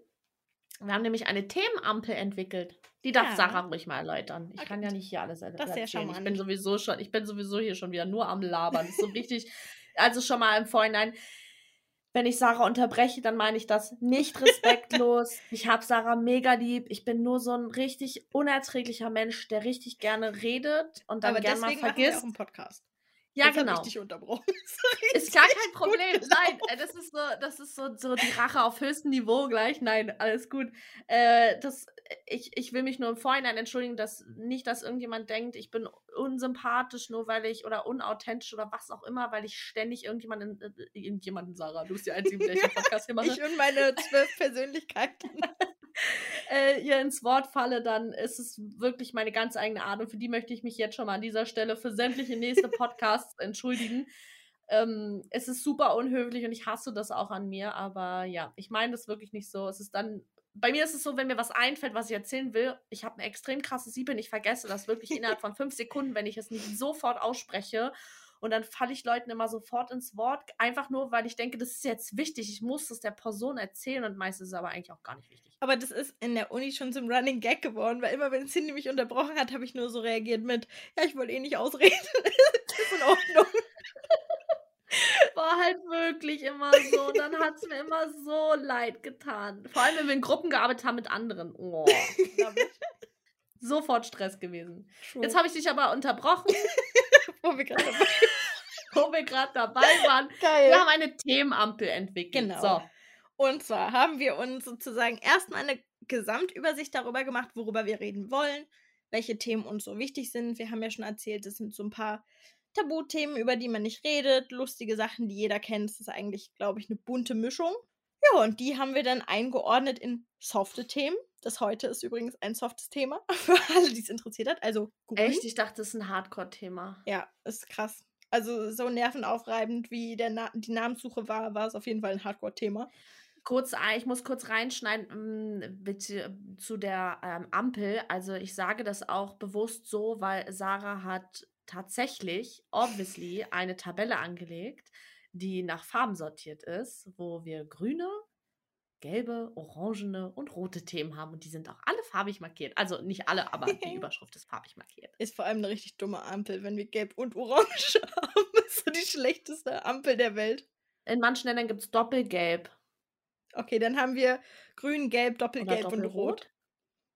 Wir haben nämlich eine Themenampel entwickelt. Die darf Ja. Sarah ruhig mal erläutern. Ich Okay. kann ja nicht hier alles er- Das ist sehr erzählen. Ich bin sowieso schon, ich bin sowieso hier schon wieder nur am Labern. Das ist so richtig. Also schon mal im Vorhinein. Wenn ich Sarah unterbreche, dann meine ich das nicht respektlos. ich habe Sarah mega lieb. Ich bin nur so ein richtig unerträglicher Mensch, der richtig gerne redet und dann Aber gerne mal deswegen machen wir auch vergisst. einen Podcast. Ja, Jetzt genau. Ich dich unterbrochen. Ist gar kein Problem. Nein, äh, das ist so, das ist so, so die Rache auf höchstem Niveau gleich. Nein, alles gut. Äh, das, ich, ich will mich nur im Vorhinein entschuldigen, dass nicht, dass irgendjemand denkt, ich bin unsympathisch, nur weil ich oder unauthentisch oder was auch immer, weil ich ständig irgendjemanden, äh, irgendjemanden, Sarah, du bist die einzige, mit der ich den Podcast hier mache, Ich und meine zwölf Persönlichkeiten. äh, ihr ins Wort falle, dann ist es wirklich meine ganz eigene Art und für die möchte ich mich jetzt schon mal an dieser Stelle für sämtliche nächste Podcasts entschuldigen. Ähm, es ist super unhöflich und ich hasse das auch an mir, aber ja, ich meine das wirklich nicht so. Es ist dann, bei mir ist es so, wenn mir was einfällt, was ich erzählen will, ich habe ein extrem krasses Sieb und ich vergesse das wirklich innerhalb von fünf Sekunden, wenn ich es nicht sofort ausspreche. Und dann falle ich Leuten immer sofort ins Wort, einfach nur, weil ich denke, das ist jetzt wichtig. Ich muss das der Person erzählen und meistens ist es aber eigentlich auch gar nicht wichtig. Aber das ist in der Uni schon zum Running Gag geworden, weil immer, wenn Cindy mich unterbrochen hat, habe ich nur so reagiert mit, ja, ich wollte eh nicht ausreden. das ist in Ordnung. war halt wirklich immer so. Und dann hat es mir immer so leid getan. Vor allem, wenn wir in Gruppen gearbeitet haben mit anderen. Oh, da bin ich sofort Stress gewesen. Jetzt habe ich dich aber unterbrochen, Wo wir gerade wo wir gerade dabei waren. Geil. Wir haben eine Themenampel entwickelt. Genau. So. Und zwar haben wir uns sozusagen erstmal eine Gesamtübersicht darüber gemacht, worüber wir reden wollen, welche Themen uns so wichtig sind. Wir haben ja schon erzählt, es sind so ein paar Tabuthemen, über die man nicht redet, lustige Sachen, die jeder kennt. Das ist eigentlich, glaube ich, eine bunte Mischung. Ja, und die haben wir dann eingeordnet in softe Themen. Das heute ist übrigens ein softes Thema für alle, die es interessiert hat. Also grün. Echt? Ich dachte, das ist ein Hardcore-Thema. Ja, ist krass. Also so nervenaufreibend, wie der Na die Namenssuche war, war es auf jeden Fall ein Hardcore-Thema. Kurz, ich muss kurz reinschneiden ähm, bitte, zu der ähm, Ampel. Also ich sage das auch bewusst so, weil Sarah hat tatsächlich, obviously, eine Tabelle angelegt, die nach Farben sortiert ist, wo wir grüne, gelbe, orangene und rote Themen haben. Und die sind auch alle farbig markiert. Also nicht alle, aber die Überschrift ist farbig markiert. Ist vor allem eine richtig dumme Ampel, wenn wir gelb und orange haben. ist so die schlechteste Ampel der Welt. In manchen Ländern gibt es Doppelgelb Okay, dann haben wir grün, gelb, doppelgelb und rot.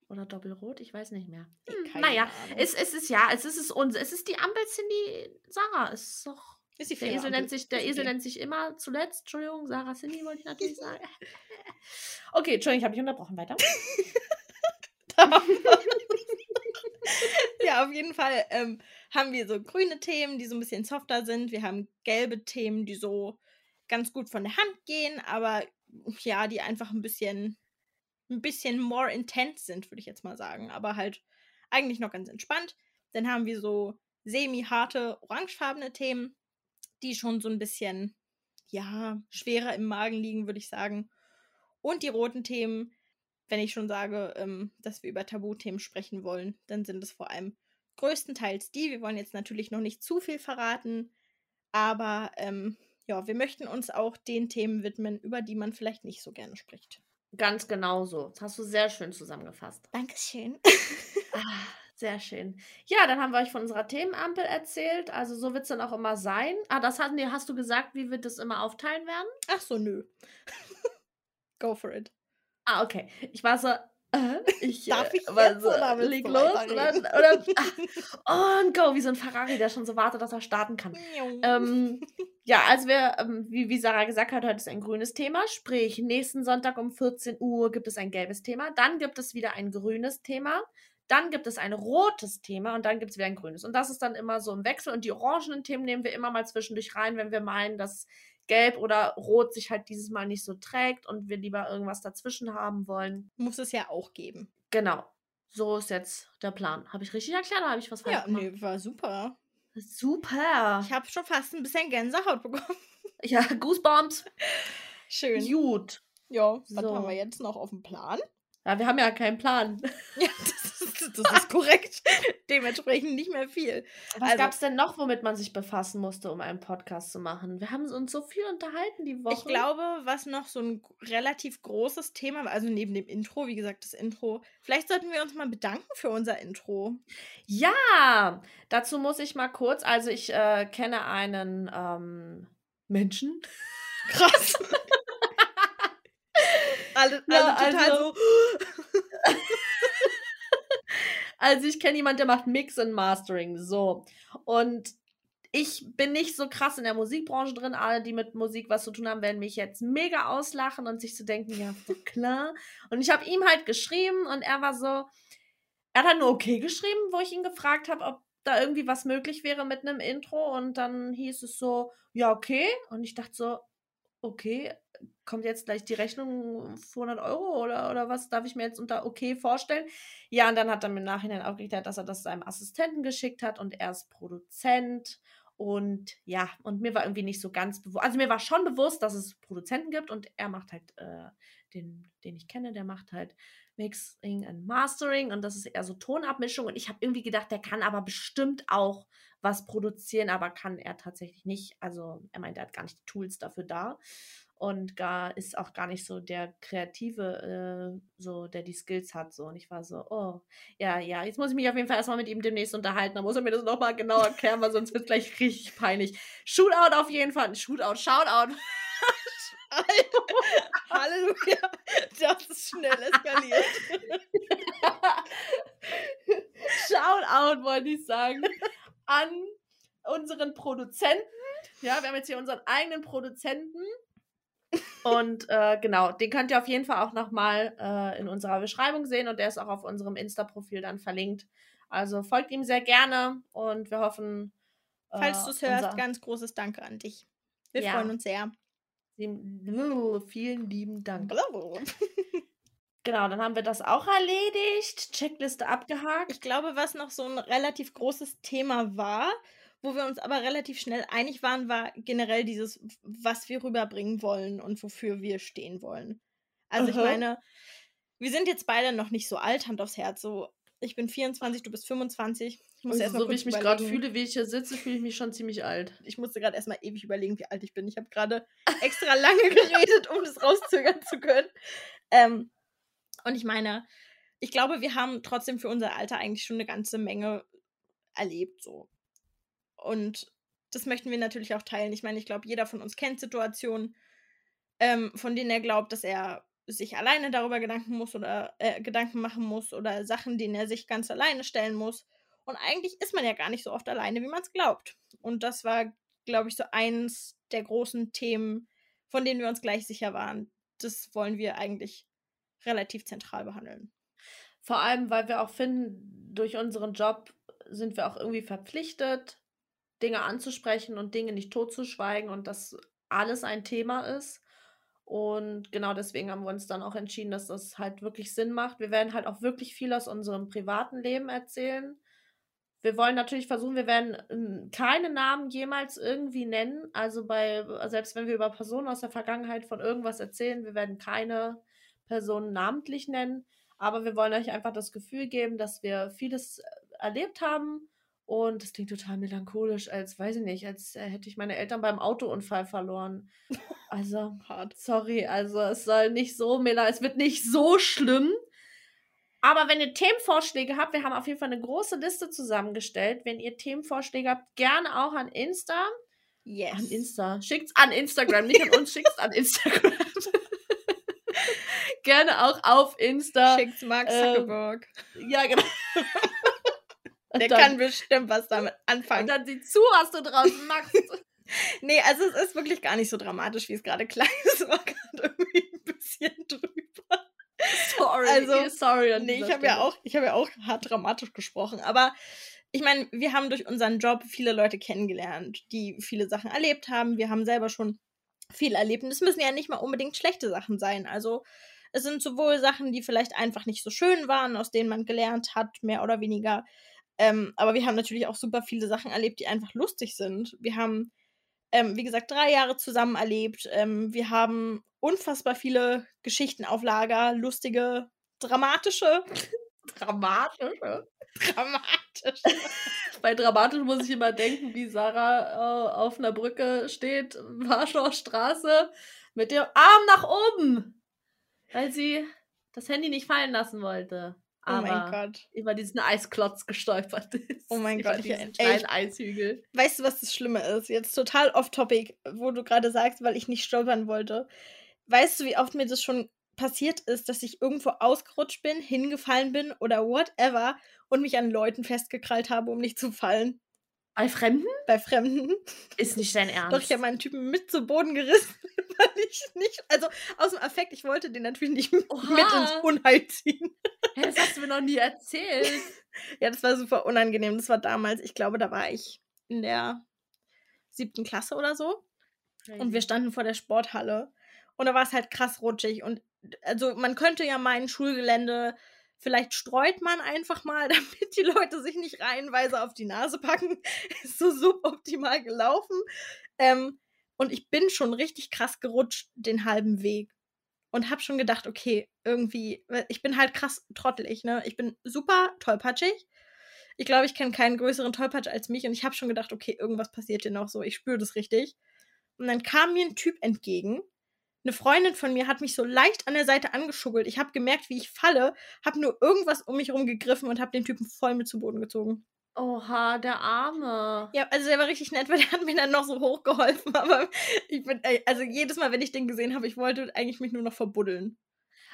Oder Doppelrot, ich weiß nicht mehr. Hm, naja, Ahnung. es, es ist ja, es ist es uns, es ist die Ampel Cindy Sarah. Es ist doch. Ist die Der Esel, nennt sich, der Esel nennt sich immer zuletzt. Entschuldigung, Sarah Cindy wollte ich natürlich sagen. Okay, Entschuldigung, ich habe dich unterbrochen. Weiter. ja, auf jeden Fall ähm, haben wir so grüne Themen, die so ein bisschen softer sind. Wir haben gelbe Themen, die so ganz gut von der Hand gehen, aber ja, die einfach ein bisschen, ein bisschen more intense sind, würde ich jetzt mal sagen. Aber halt eigentlich noch ganz entspannt. Dann haben wir so semi-harte, orangefarbene Themen, die schon so ein bisschen, ja, schwerer im Magen liegen, würde ich sagen. Und die roten Themen, wenn ich schon sage, ähm, dass wir über Tabuthemen sprechen wollen, dann sind es vor allem größtenteils die. Wir wollen jetzt natürlich noch nicht zu viel verraten, aber ähm, ja, wir möchten uns auch den Themen widmen, über die man vielleicht nicht so gerne spricht. Ganz genau so. Das hast du sehr schön zusammengefasst. Dankeschön. Ah, sehr schön. Ja, dann haben wir euch von unserer Themenampel erzählt. Also so wird es dann auch immer sein. Ah, das hat, nee, hast du gesagt, wie wir das immer aufteilen werden? Ach so, nö. Go for it. Ah, okay. Ich war so, äh, ich Darf äh, ich war jetzt so, oder leg los oder, oder ah, und go, wie so ein Ferrari, der schon so wartet, dass er starten kann. Ähm, ja, also wir, ähm, wie, wie Sarah gesagt hat, heute ist ein grünes Thema. Sprich, nächsten Sonntag um 14 Uhr gibt es ein gelbes Thema. Dann gibt es wieder ein grünes Thema. Dann gibt es ein rotes Thema und dann gibt es wieder ein grünes. Und das ist dann immer so im Wechsel. Und die orangenen Themen nehmen wir immer mal zwischendurch rein, wenn wir meinen, dass Gelb oder Rot sich halt dieses Mal nicht so trägt und wir lieber irgendwas dazwischen haben wollen. Muss es ja auch geben. Genau. So ist jetzt der Plan. Habe ich richtig erklärt oder habe ich was falsch Ja, gemacht? nö, war super. Super. Ich habe schon fast ein bisschen Gänsehaut bekommen. Ja, Goosebumps. Schön. Gut. Ja, was So. haben wir jetzt noch auf dem Plan? Ja, wir haben ja keinen Plan. Ja, das das ist korrekt. Dementsprechend nicht mehr viel. Was also, gab es denn noch, womit man sich befassen musste, um einen Podcast zu machen? Wir haben uns so viel unterhalten die Woche. Ich glaube, was noch so ein relativ großes Thema war, also neben dem Intro, wie gesagt, das Intro, vielleicht sollten wir uns mal bedanken für unser Intro. Ja, dazu muss ich mal kurz, also ich äh, kenne einen ähm, Menschen. Krass. alle, alle ja, total also, so. Also ich kenne jemanden, der macht Mix und Mastering. So. Und ich bin nicht so krass in der Musikbranche drin. Alle, die mit Musik was zu tun haben, werden mich jetzt mega auslachen und sich zu so denken, ja, klar. Und ich habe ihm halt geschrieben und er war so, er hat halt nur okay geschrieben, wo ich ihn gefragt habe, ob da irgendwie was möglich wäre mit einem Intro. Und dann hieß es so, ja, okay. Und ich dachte so, okay, kommt jetzt gleich die Rechnung 200 Euro oder, oder was darf ich mir jetzt unter okay vorstellen? Ja, und dann hat er mir im Nachhinein aufgeklärt, dass er das seinem Assistenten geschickt hat und er ist Produzent. Und ja, und mir war irgendwie nicht so ganz bewusst, also mir war schon bewusst, dass es Produzenten gibt und er macht halt, äh, den, den ich kenne, der macht halt Mixing and Mastering und das ist eher so Tonabmischung und ich habe irgendwie gedacht, der kann aber bestimmt auch was produzieren, aber kann er tatsächlich nicht. Also er meint, er hat gar nicht die Tools dafür da und gar ist auch gar nicht so der Kreative, äh, so der die Skills hat. So und ich war so, oh ja, ja, jetzt muss ich mich auf jeden Fall erstmal mit ihm demnäst unterhalten. Da muss er mir das nochmal genau erklären, weil sonst wird es gleich richtig peinlich. Shootout auf jeden Fall, Shootout, Shoutout. Halleluja, das ist schnell eskaliert. Shoutout wollte ich sagen an unseren Produzenten. Ja, wir haben jetzt hier unseren eigenen Produzenten. Und äh, genau, den könnt ihr auf jeden Fall auch nochmal äh, in unserer Beschreibung sehen und der ist auch auf unserem Insta-Profil dann verlinkt. Also folgt ihm sehr gerne und wir hoffen. Äh, Falls du es hörst, ganz großes Danke an dich. Wir ja. freuen uns sehr. Vielen lieben Dank. Genau, dann haben wir das auch erledigt. Checkliste abgehakt. Ich glaube, was noch so ein relativ großes Thema war, wo wir uns aber relativ schnell einig waren, war generell dieses, was wir rüberbringen wollen und wofür wir stehen wollen. Also -huh. ich meine, wir sind jetzt beide noch nicht so alt, Hand aufs Herz. So, ich bin 24, du bist 25. Ich muss also, so wie ich mich gerade fühle, wie ich hier sitze, fühle ich mich schon ziemlich alt. Ich musste gerade erstmal ewig überlegen, wie alt ich bin. Ich habe gerade extra lange geredet, um das rauszögern zu können. Ähm, und ich meine, ich glaube, wir haben trotzdem für unser Alter eigentlich schon eine ganze Menge erlebt, so. Und das möchten wir natürlich auch teilen. Ich meine, ich glaube, jeder von uns kennt Situationen, ähm, von denen er glaubt, dass er sich alleine darüber Gedanken muss oder äh, Gedanken machen muss oder Sachen, denen er sich ganz alleine stellen muss. Und eigentlich ist man ja gar nicht so oft alleine, wie man es glaubt. Und das war, glaube ich, so eins der großen Themen, von denen wir uns gleich sicher waren. Das wollen wir eigentlich relativ zentral behandeln. Vor allem, weil wir auch finden, durch unseren Job sind wir auch irgendwie verpflichtet, Dinge anzusprechen und Dinge nicht totzuschweigen und dass alles ein Thema ist. Und genau deswegen haben wir uns dann auch entschieden, dass das halt wirklich Sinn macht. Wir werden halt auch wirklich viel aus unserem privaten Leben erzählen. Wir wollen natürlich versuchen, wir werden ähm, keine Namen jemals irgendwie nennen. Also bei, selbst wenn wir über Personen aus der Vergangenheit von irgendwas erzählen, wir werden keine Personen namentlich nennen, aber wir wollen euch einfach das Gefühl geben, dass wir vieles äh, erlebt haben und das klingt total melancholisch, als weiß ich nicht, als äh, hätte ich meine Eltern beim Autounfall verloren. Also. Sorry, also es soll nicht so, Mela, es wird nicht so schlimm. Aber wenn ihr Themenvorschläge habt, wir haben auf jeden Fall eine große Liste zusammengestellt. Wenn ihr Themenvorschläge habt, gerne auch an Insta. Yes. An Insta. Schickt's an Instagram, nicht an uns, schickt's an Instagram gerne auch auf Insta. Schickt's Mark ähm, Zuckerberg. Ähm, ja, genau. Der dann, kann bestimmt was damit anfangen. Und dann sieh zu, was du draußen machst. nee, also es ist wirklich gar nicht so dramatisch, wie es gerade klang. Es war gerade irgendwie ein bisschen drüber. Sorry, also, sorry. Nee, ich habe ja auch, ich habe ja auch hart dramatisch gesprochen, aber ich meine, wir haben durch unseren Job viele Leute kennengelernt, die viele Sachen erlebt haben. Wir haben selber schon viel erlebt. Und es müssen ja nicht mal unbedingt schlechte Sachen sein. Also es sind sowohl Sachen, die vielleicht einfach nicht so schön waren, aus denen man gelernt hat, mehr oder weniger. Ähm, aber wir haben natürlich auch super viele Sachen erlebt, die einfach lustig sind. Wir haben, ähm, wie gesagt, drei Jahre zusammen erlebt. Ähm, wir haben unfassbar viele Geschichten auf Lager, lustige, dramatische. Dramatisch. ne? Dramatisch. Bei dramatisch muss ich immer denken, wie Sarah äh, auf einer Brücke steht, Warschauer Straße, mit dem Arm nach oben, weil sie das Handy nicht fallen lassen wollte. Oh mein Gott. über diesen Eisklotz gestolpert ist. Oh mein über Gott, ich erinnere- kleinen Eishügel. Weißt du, was das Schlimme ist? Jetzt total off-topic, wo du gerade sagst, weil ich nicht stolpern wollte. Weißt du, wie oft mir das schon passiert ist, dass ich irgendwo ausgerutscht bin, hingefallen bin oder whatever und mich an Leuten festgekrallt habe, um nicht zu fallen? Bei Fremden? Bei Fremden. Ist nicht dein Ernst. Doch, ich habe meinen Typen mit zu Boden gerissen, weil ich nicht, also aus dem Affekt, ich wollte den natürlich nicht mit Oha. ins Unheil ziehen. Hä, das hast du mir noch nie erzählt. Ja, das war super unangenehm. Das war damals, ich glaube, da war ich in der siebten Klasse oder so. Und wir standen vor der Sporthalle. Und da war es halt krass rutschig. Und also man könnte ja meinen Schulgelände, vielleicht streut man einfach mal, damit die Leute sich nicht reihenweise auf die Nase packen. Ist so suboptimal gelaufen. Ähm, und ich bin schon richtig krass gerutscht den halben Weg. Und hab schon gedacht, okay, irgendwie, ich bin halt krass trottelig, ne? Ich bin super tollpatschig. Ich glaube, ich kenne keinen größeren Tollpatsch als mich. Und ich habe schon gedacht, okay, irgendwas passiert hier noch so. Ich spüre das richtig. Und dann kam mir ein Typ entgegen. Eine Freundin von mir hat mich so leicht an der Seite angeschuggelt. Ich habe gemerkt, wie ich falle, habe nur irgendwas um mich rum gegriffen und habe den Typen voll mit zu Boden gezogen. Oha, der Arme. Ja, also der war richtig nett, weil der hat mir dann noch so hochgeholfen. Aber ich bin, also jedes Mal, wenn ich den gesehen habe, ich wollte eigentlich mich nur noch verbuddeln.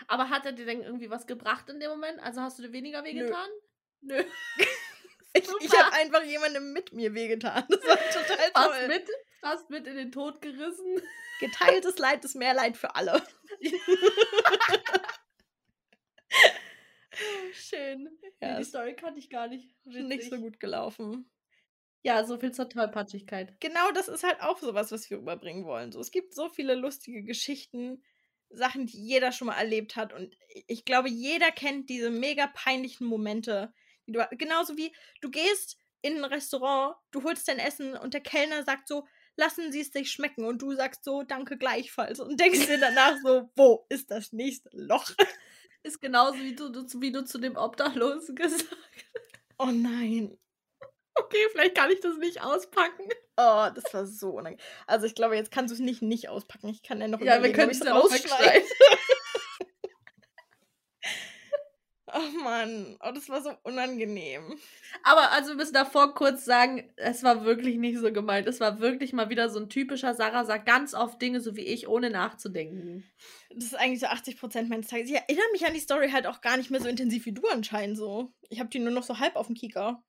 Aber hat er dir denn irgendwie was gebracht in dem Moment? Also hast du dir weniger wehgetan? Nö. Ich, ich habe einfach jemandem mit mir wehgetan. Das war total Fast toll. mit, fast mit in den Tod gerissen. Geteiltes Leid ist mehr Leid für alle. Schön. Ja, die Story kannte ich gar nicht. nicht Witzig. so gut gelaufen. Ja, so viel zur Tollpatschigkeit. genau das ist halt auch sowas, was wir rüberbringen wollen. So, es gibt so viele lustige Geschichten, Sachen, die jeder schon mal erlebt hat. Und ich glaube, jeder kennt diese mega peinlichen Momente. Du, genauso wie du gehst in ein Restaurant, du holst dein Essen und der Kellner sagt so, lassen Sie es sich schmecken. Und du sagst so, danke gleichfalls. Und denkst dir danach so, wo ist das nächste Loch? Ist genauso wie du, du, wie du zu dem Obdachlosen gesagt hast. Oh nein. Okay, vielleicht kann ich das nicht auspacken. Oh, das war so unangenehm. Also ich glaube, jetzt kannst du es nicht nicht auspacken. Ich kann ja noch Ja, wir können es ich's ja noch rausschneide. wegschneiden. Oh Mann, oh, das war so unangenehm. Aber also wir müssen davor kurz sagen, es war wirklich nicht so gemeint. Es war wirklich mal wieder so ein typischer Sarah sagt ganz oft Dinge so wie ich, ohne nachzudenken. Das ist eigentlich so 80 Prozent meines Tages. Ich erinnere mich an die Story halt auch gar nicht mehr so intensiv wie du anscheinend so. Ich habe die nur noch so halb auf dem Kieker.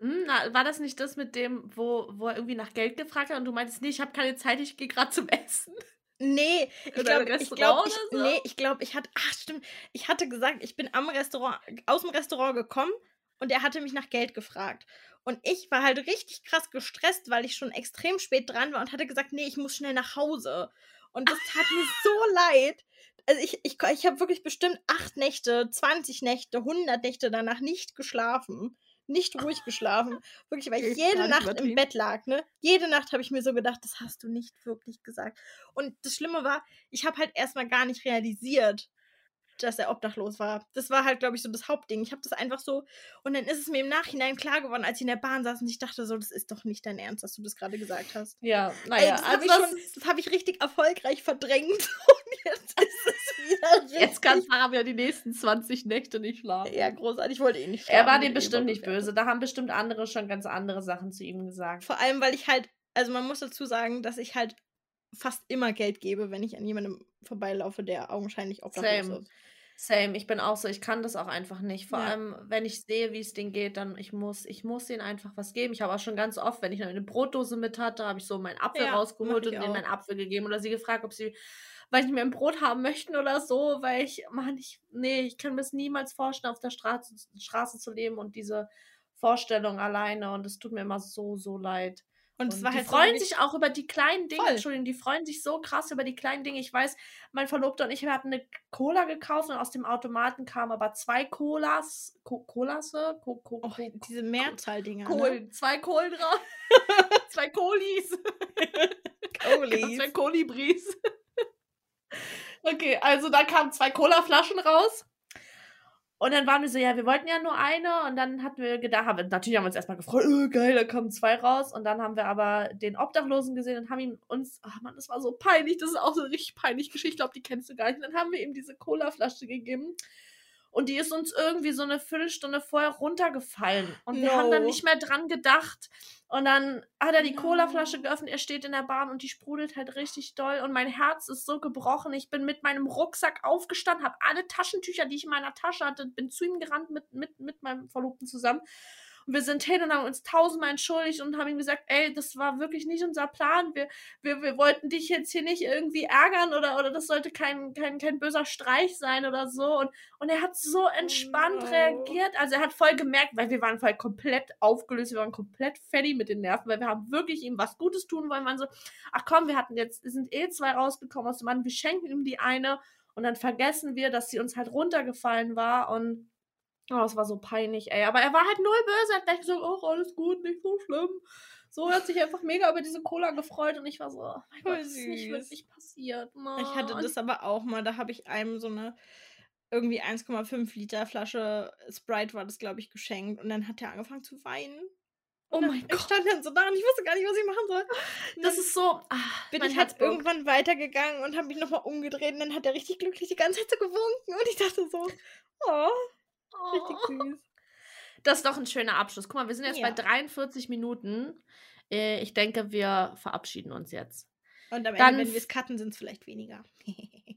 Hm, na, war das nicht das mit dem, wo, wo er irgendwie nach Geld gefragt hat und du meintest, nee, ich habe keine Zeit, ich gehe gerade zum Essen? Nee, ich glaube, ich glaube, ich, so? nee, ich glaube, ich hatte, ach stimmt, ich hatte gesagt, ich bin am Restaurant, aus dem Restaurant gekommen und er hatte mich nach Geld gefragt. Und ich war halt richtig krass gestresst, weil ich schon extrem spät dran war und hatte gesagt, nee, ich muss schnell nach Hause. Und das tat mir so leid. Also ich, ich, ich habe wirklich bestimmt acht Nächte, 20 Nächte, 100 Nächte danach nicht geschlafen. Nicht ruhig geschlafen. Wirklich, weil ich jede Nacht im. Bett lag, ne? Jede Nacht habe ich mir so gedacht, das hast du nicht wirklich gesagt. Und das Schlimme war, ich habe halt erstmal gar nicht realisiert, dass er obdachlos war. Das war halt, glaube ich, so das Hauptding. Ich habe das einfach so. Und dann ist es mir im Nachhinein klar geworden, als ich in der Bahn saß und ich dachte so, das ist doch nicht dein Ernst, dass du das gerade gesagt hast. Ja, naja, das habe also ich, das, schon- das hab ich richtig erfolgreich verdrängt. Und jetzt ist es wieder richtig. jetzt kann Sarah ja die nächsten 20 Nächte nicht schlafen. Ja, großartig. Ich wollte eh nicht er schlafen, war bin dir eh bestimmt nicht überbewertet. böse. Da haben bestimmt andere schon ganz andere Sachen zu ihm gesagt. Vor allem, weil ich halt, also man muss dazu sagen, dass ich halt fast immer Geld gebe, wenn ich an jemandem vorbeilaufe, der augenscheinlich obdachlos Same. ist. Same, ich bin auch so, ich kann das auch einfach nicht. Vor Ja. allem, wenn ich sehe, wie es denen geht, dann ich muss, ich muss denen einfach was geben. Ich habe auch schon ganz oft, wenn ich eine Brotdose mit hatte, habe ich so meinen Apfel Ja, rausgeholt und ihnen meinen Apfel gegeben oder sie gefragt, ob sie, weil ich mehr ein Brot haben möchten oder so, weil ich, Mann, ich, nee, ich kann mir es niemals vorstellen, auf der Straße, Straße zu leben und diese Vorstellung alleine und es tut mir immer so, so leid. Und die halt so freuen wirklich- sich auch über die kleinen Dinge, Voll. Entschuldigung, die freuen sich so krass über die kleinen Dinge. Ich weiß, mein Verlobter und ich wir hatten eine Cola gekauft und aus dem Automaten kamen aber zwei Colas, Co Colasse, Co Co Co diese Mehrzahl-Dinger. Ne? Kohlen, zwei Kohlen drauf, zwei Kolis, Colis. zwei Kolibris. okay, also da kamen zwei Cola-Flaschen raus Und dann waren wir so, ja, wir wollten ja nur eine. Und dann hatten wir gedacht, haben, natürlich haben wir uns erstmal gefreut, oh, geil, da kommen zwei raus. Und dann haben wir aber den Obdachlosen gesehen und haben ihm uns, ach man, das war so peinlich, das ist auch so eine richtig peinliche Geschichte, ich glaube, die kennst du gar nicht. Und dann haben wir ihm diese Colaflasche gegeben. Und die ist uns irgendwie so eine Viertelstunde vorher runtergefallen. Und wir haben dann nicht mehr dran gedacht. Und dann hat er die no. Colaflasche geöffnet, er steht in der Bahn und die sprudelt halt richtig doll. Und mein Herz ist so gebrochen. Ich bin mit meinem Rucksack aufgestanden, habe alle Taschentücher, die ich in meiner Tasche hatte, bin zu ihm gerannt mit, mit, mit meinem Verlobten zusammen und wir sind hin und haben uns tausendmal entschuldigt und haben ihm gesagt, ey, das war wirklich nicht unser Plan. Wir, wir, wir wollten dich jetzt hier nicht irgendwie ärgern oder, oder das sollte kein, kein, kein böser Streich sein oder so. Und, und er hat so entspannt oh no. reagiert. Also er hat voll gemerkt, weil wir waren voll komplett aufgelöst, wir waren komplett fertig mit den Nerven, weil wir haben wirklich ihm was Gutes tun wollen. Wir waren so, ach komm, wir hatten jetzt, sind eh zwei rausgekommen aus dem Mann, wir schenken ihm die eine und dann vergessen wir, dass sie uns halt runtergefallen war und Oh, es war so peinlich, ey. Aber er war halt null böse. Er hat gleich gesagt, oh, alles gut, nicht so schlimm. So hat sich einfach mega über diese Cola gefreut und ich war so, oh mein Gott, das ist nicht wirklich passiert. Mann. Ich hatte das aber auch mal, da habe ich einem so eine irgendwie 1,5 Liter Flasche Sprite war das, glaube ich, geschenkt und dann hat er angefangen zu weinen. Oh mein Gott. Ich stand dann so da und ich wusste gar nicht, was ich machen soll. Und das ist so. Ach, bin ich halt irgendwann weitergegangen und habe mich nochmal umgedreht und dann hat er richtig glücklich die ganze Zeit so gewunken und ich dachte so, oh. Richtig oh. süß. Das ist doch ein schöner Abschluss. Guck mal, wir sind jetzt ja. bei 43 Minuten. Äh, ich denke, wir verabschieden uns jetzt. Und am Dann, Ende, wenn wir es cutten, sind es vielleicht weniger.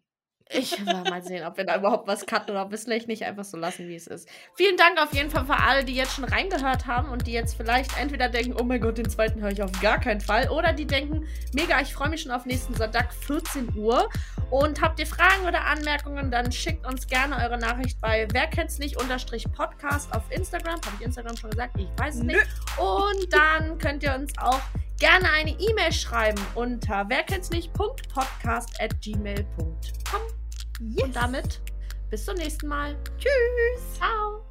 Ich will mal sehen, ob wir da überhaupt was cutten oder ob wir es vielleicht nicht einfach so lassen, wie es ist. Vielen Dank auf jeden Fall für alle, die jetzt schon reingehört haben und die jetzt vielleicht entweder denken, oh mein Gott, den zweiten höre ich auf gar keinen Fall. Oder die denken, mega, ich freue mich schon auf nächsten Sonntag, 14 Uhr. Und habt ihr Fragen oder Anmerkungen, dann schickt uns gerne eure Nachricht bei wer kennt's nicht unterstrich Podcast auf Instagram. Habe ich Instagram schon gesagt? Ich weiß es nicht. Und dann könnt ihr uns auch gerne eine E-Mail schreiben unter wer kennt's nicht Podcast at gmail.com. Yes. Und damit bis zum nächsten Mal. Tschüss. Ciao.